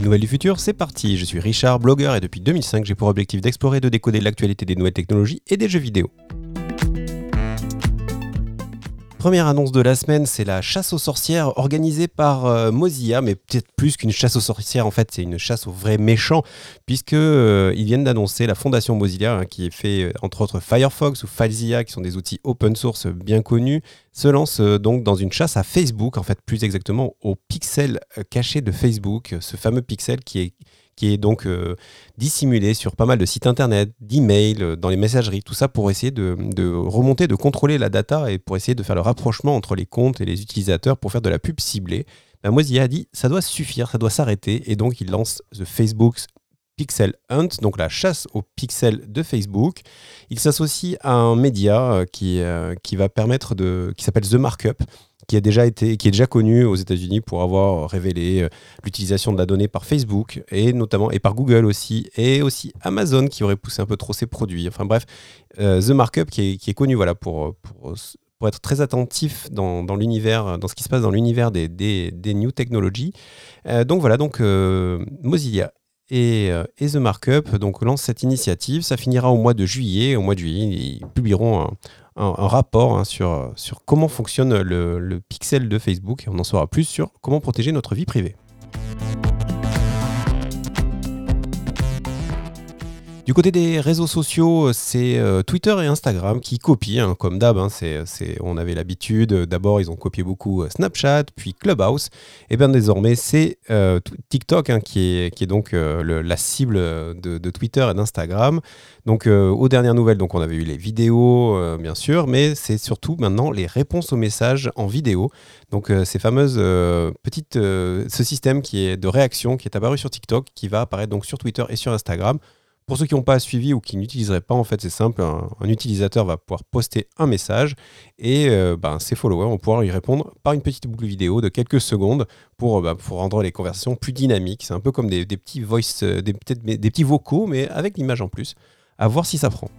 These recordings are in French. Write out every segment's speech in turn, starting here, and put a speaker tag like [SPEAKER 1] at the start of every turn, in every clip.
[SPEAKER 1] Les nouvelles du futur, c'est parti. Je suis Richard, blogueur, et depuis 2005, j'ai pour objectif d'explorer et de décoder l'actualité des nouvelles technologies et des jeux vidéo. Première annonce de la semaine, c'est la chasse aux sorcières organisée par euh, Mozilla, mais peut-être plus qu'une chasse aux sorcières, en fait, c'est une chasse aux vrais méchants, puisque euh, ils viennent d'annoncer la fondation Mozilla, hein, qui est fait euh, entre autres Firefox ou FileZilla, qui sont des outils open source bien connus, se lance donc dans une chasse à Facebook, en fait, plus exactement au pixel caché de Facebook, ce fameux pixel qui est qui est donc euh, dissimulé sur pas mal de sites internet, d'emails, euh, dans les messageries, tout ça pour essayer de, remonter, de contrôler la data et pour essayer de faire le rapprochement entre les comptes et les utilisateurs pour faire de la pub ciblée. Ben, a dit ça doit suffire, ça doit s'arrêter et donc il lance The Facebook Pixel Hunt, donc la chasse aux pixels de Facebook. Il s'associe à un média euh, qui va permettre de, qui s'appelle The Markup, qui, a déjà été, qui est déjà connu aux États-Unis pour avoir révélé euh, l'utilisation de la donnée par Facebook et notamment et par Google aussi et aussi Amazon qui aurait poussé un peu trop ses produits. Enfin bref, euh, The Markup qui est, connu voilà pour, être très attentif dans, l'univers, dans ce qui se passe dans l'univers des, new technologies. Euh, donc voilà, donc Mozilla et, The Markup donc, lance cette initiative. Ça finira au mois de juillet. Au mois de juillet, ils publieront un, un, rapport hein, sur, comment fonctionne le, le pixel de Facebook et on en saura plus sur comment protéger notre vie privée. Du côté des réseaux sociaux, c'est euh, Twitter et Instagram qui copient, hein, comme d'hab. Hein, on avait l'habitude. D'abord, ils ont copié beaucoup euh, Snapchat, puis Clubhouse. Et bien désormais, c'est euh, TikTok hein, qui, est, qui est donc la cible de, Twitter et d'Instagram. Donc, aux dernières nouvelles, donc on avait eu les vidéos, bien sûr, mais c'est surtout maintenant les réponses aux messages en vidéo. Donc, ces fameuses petites, ce système qui est de réaction qui est apparu sur TikTok, qui va apparaître donc sur Twitter et sur Instagram. Pour ceux qui n'ont pas suivi ou qui n'utiliseraient pas, en fait, c'est simple. Un, utilisateur va pouvoir poster un message et euh, ben, ses followers vont pouvoir y répondre par une petite boucle vidéo de quelques secondes pour, ben, pour rendre les conversations plus dynamiques. C'est un peu comme des, petits voice, euh, des, des petits vocaux, mais avec l'image en plus. À voir si ça prend.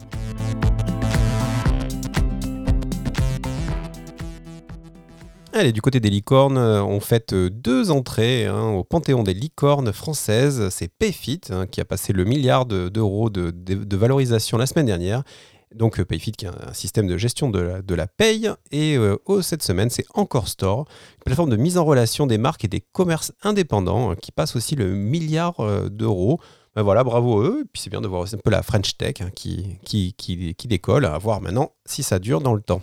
[SPEAKER 1] Allez, du côté des licornes, euh, on fête euh, deux entrées hein, au panthéon des licornes françaises. C'est Payfit hein, qui a passé le milliard d'euros de, valorisation la semaine dernière. Donc euh, Payfit qui est un système de gestion de la, paye. Et cette semaine, c'est Encore Store, une plateforme de mise en relation des marques et des commerces indépendants qui passe aussi le milliard d'euros. Ben voilà, bravo eux. Et puis c'est bien de voir aussi un peu la French Tech hein, qui décolle, à voir maintenant si ça dure dans le temps.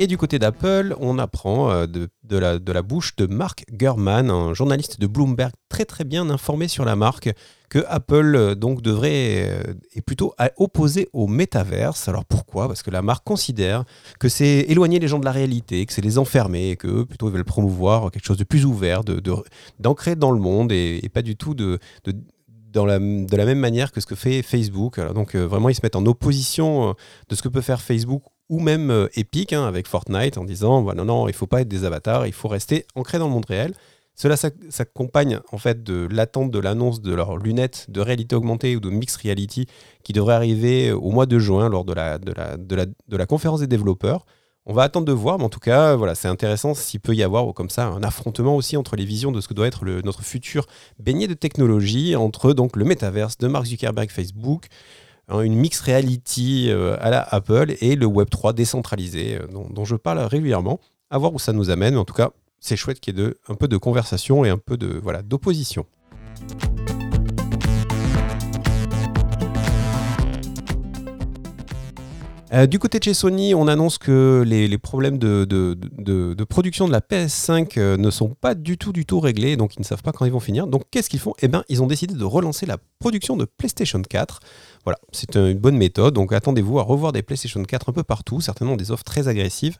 [SPEAKER 1] Et du côté d'Apple, on apprend euh, de, la, bouche de Mark Gurman, un journaliste de Bloomberg très très bien informé sur la marque, que Apple euh, donc devrait euh, est plutôt opposé au métaverse. Alors pourquoi? Parce que la marque considère que c'est éloigner les gens de la réalité, que c'est les enfermer, et que plutôt ils veulent promouvoir quelque chose de plus ouvert, d'ancrer de, dans le monde et, pas du tout de, de la même manière que ce que fait Facebook. donc vraiment, ils se mettent en opposition de ce que peut faire Facebook ou même euh, Epic hein, avec Fortnite en disant bah, non, non, il faut pas être des avatars, il faut rester ancré dans le monde réel. Cela s'accompagne en fait de l'attente de l'annonce de leurs lunettes de réalité augmentée ou de mixed reality qui devrait arriver au mois de juin lors de la conférence des développeurs. On va attendre de voir, mais en tout cas, voilà, c'est intéressant s'il peut y avoir comme ça un affrontement aussi entre les visions de ce que doit être le, notre futur baigné de technologie, entre donc le métaverse de Mark Zuckerberg Facebook, Hein, une mix reality euh, à la Apple et le Web 3 décentralisé euh, dont, je parle régulièrement. À voir où ça nous amène. En tout cas, c'est chouette qu'il y ait un peu de conversation et un peu de voilà d'opposition. Euh, du côté de chez Sony, on annonce que les, problèmes de, production de la PS5 ne sont pas du tout, du tout réglés, donc ils ne savent pas quand ils vont finir. Donc qu'est-ce qu'ils font? Eh bien, ils ont décidé de relancer la production de PlayStation 4. Voilà, c'est une bonne méthode. Donc attendez-vous à revoir des PlayStation 4 un peu partout, certainement des offres très agressives,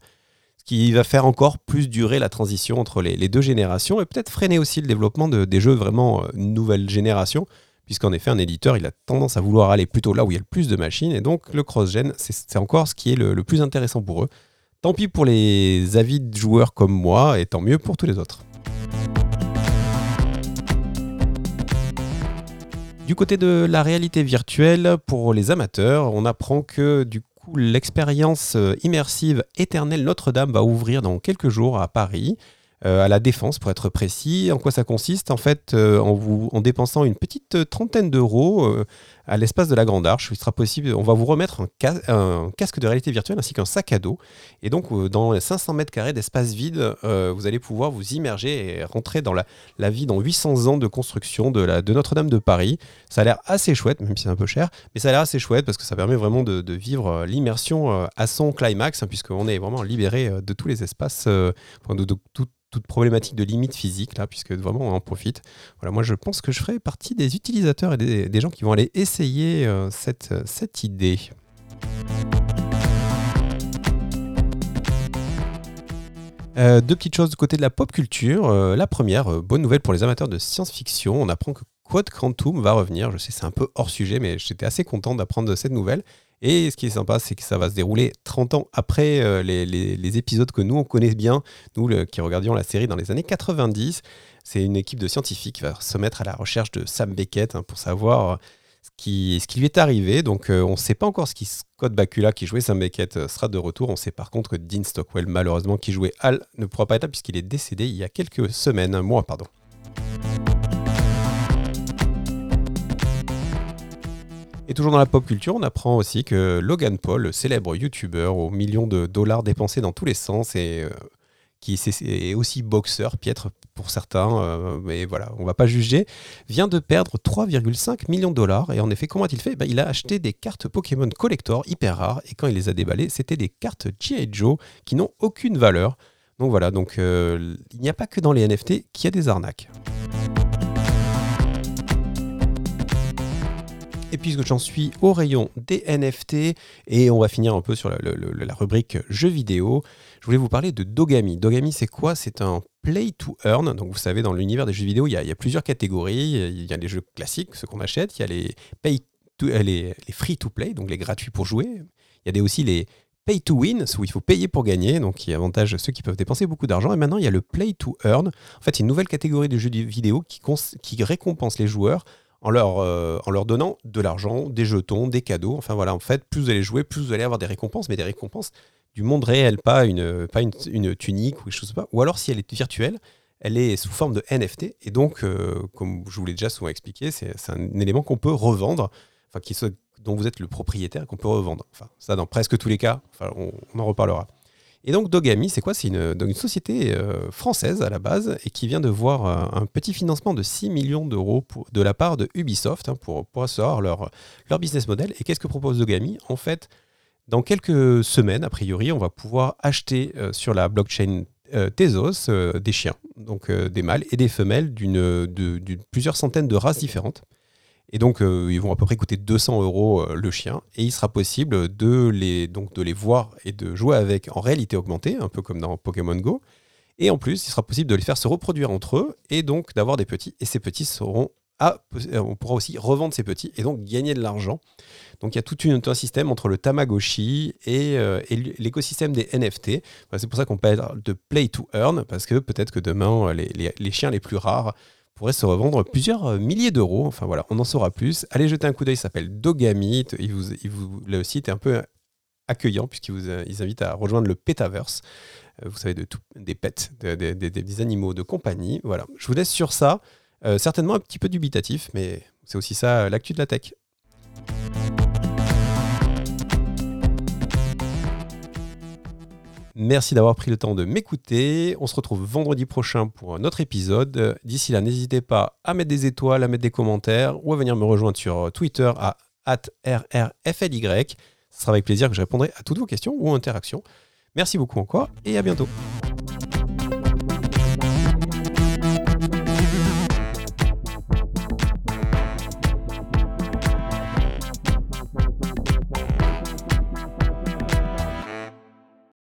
[SPEAKER 1] ce qui va faire encore plus durer la transition entre les, deux générations et peut-être freiner aussi le développement des jeux vraiment euh, nouvelle génération, puisqu'en effet un éditeur il a tendance à vouloir aller plutôt là où il y a le plus de machines, et donc le cross-gen c'est encore ce qui est le, plus intéressant pour eux. Tant pis pour les avides joueurs comme moi, et tant mieux pour tous les autres. Du côté de la réalité virtuelle, pour les amateurs, on apprend que du coup l'expérience euh, immersive éternelle Notre-Dame va ouvrir dans quelques jours à Paris. À la défense pour être précis. En quoi ça consiste? En fait, en, vous, en dépensant une petite trentaine d'euros à l'espace de la Grande Arche, il sera possible, on va vous remettre un, casque de réalité virtuelle ainsi qu'un sac à dos. Et donc, dans les 500 mètres carrés d'espace vide, vous allez pouvoir vous immerger et rentrer dans la, vie dans 800 ans de construction de, Notre-Dame de Paris. Ça a l'air assez chouette, même si c'est un peu cher, mais ça a l'air assez chouette parce que ça permet vraiment de, vivre l'immersion à son climax, hein, puisqu'on est vraiment libéré de tous les espaces, de, de, toute problématique de limite physique, là, puisque vraiment on en profite. Voilà, moi je pense que je ferai partie des utilisateurs et des, gens qui vont aller essayer euh, cette, cette idée. Euh, deux petites choses du côté de la pop culture. Euh, la première, bonne nouvelle pour les amateurs de science-fiction, on apprend que Quad Quantum va revenir. Je sais, c'est un peu hors sujet, mais j'étais assez content d'apprendre cette nouvelle. Et ce qui est sympa, c'est que ça va se dérouler 30 ans après euh, les, épisodes que nous, on connaît bien, nous qui regardions la série dans les années 90. C'est une équipe de scientifiques qui va se mettre à la recherche de Sam Beckett hein, pour savoir euh, ce qui, lui est arrivé. Donc euh, on ne sait pas encore ce qui Scott Bakula qui jouait Sam Beckett sera de retour. On sait par contre que Dean Stockwell, malheureusement, qui jouait Al, ne pourra pas être là puisqu'il est décédé il y a quelques semaines, un mois, pardon. Et toujours dans la pop culture, on apprend aussi que Logan Paul, le célèbre youtubeur aux millions de dollars dépensés dans tous les sens et euh, qui est aussi boxeur, piètre pour certains, euh, mais voilà, on va pas juger, vient de perdre 3,5 millions de dollars. Et en effet, comment a-t-il fait? Ben, Il a acheté des cartes Pokémon Collector hyper rares, et quand il les a déballées, c'était des cartes G.I. Joe qui n'ont aucune valeur. Donc voilà, donc euh, il n'y a pas que dans les NFT qu'il y a des arnaques. Et puisque j'en suis au rayon des NFT, et on va finir un peu sur la, rubrique jeux vidéo, je voulais vous parler de Dogami. Dogami, c'est quoi? C'est un play to earn. Donc, vous savez, dans l'univers des jeux vidéo, il y, a, plusieurs catégories. Il y a les jeux classiques, ceux qu'on achète. Il y a les, euh, free to play, donc les gratuits pour jouer. Il y a aussi les pay to win, où il faut payer pour gagner, donc qui avantage ceux qui peuvent dépenser beaucoup d'argent. Et maintenant, il y a le play to earn. En fait, c'est une nouvelle catégorie de jeux vidéo qui récompense les joueurs en leur, euh, en leur donnant de l'argent, des jetons, des cadeaux. Enfin voilà, en fait, plus vous allez jouer, plus vous allez avoir des récompenses, mais des récompenses du monde réel, pas une, pas une, tunique ou quelque chose pas. Ou alors, si elle est virtuelle, elle est sous forme de NFT. Et donc, euh, comme je vous l'ai déjà souvent expliqué, c'est un élément qu'on peut revendre, enfin, qui, dont vous êtes le propriétaire, qu'on peut revendre. Enfin, ça, dans presque tous les cas, enfin, on en reparlera. Et donc Dogami, c'est quoi? C'est une, société euh, française à la base et qui vient de voir euh, un petit financement de 6 millions d'euros de la part de Ubisoft hein, pour, pour leur, business model. Et qu'est-ce que propose Dogami? En fait, dans quelques semaines, a priori, on va pouvoir acheter euh, sur la blockchain Tezos des chiens, donc des mâles et des femelles d'une de, plusieurs centaines de races différentes. Et donc, euh, ils vont à peu près coûter 200 euros euh, le chien. Et il sera possible de les, donc, de les voir et de jouer avec en réalité augmentée, un peu comme dans Pokémon Go. Et en plus, il sera possible de les faire se reproduire entre eux et donc d'avoir des petits. Et ces petits seront euh, on pourra aussi revendre ces petits et donc gagner de l'argent. Donc il y a tout un système entre le Tamagotchi et, l'écosystème des NFT. c'est pour ça qu'on parle de play to earn, parce que peut-être que demain, les, les, chiens les plus rares pourrait se revendre plusieurs euh, milliers d'euros. Enfin voilà, on en saura plus. Allez jeter un coup d'œil, il s'appelle Dogami. Il vous, vous, le site est un peu accueillant puisqu'il vous euh, invite à rejoindre le Petaverse. Euh, vous savez, de tout, des pets, des animaux de compagnie. Voilà, je vous laisse sur ça. certainement un petit peu dubitatif, mais c'est aussi ça l'actu de la tech. Merci d'avoir pris le temps de m'écouter. On se retrouve vendredi prochain pour un autre épisode. D'ici là, n'hésitez pas à mettre des étoiles, à mettre des commentaires ou à venir me rejoindre sur Twitter à rrfly. Ce sera avec plaisir que je répondrai à toutes vos questions ou interactions. Merci beaucoup encore et à bientôt.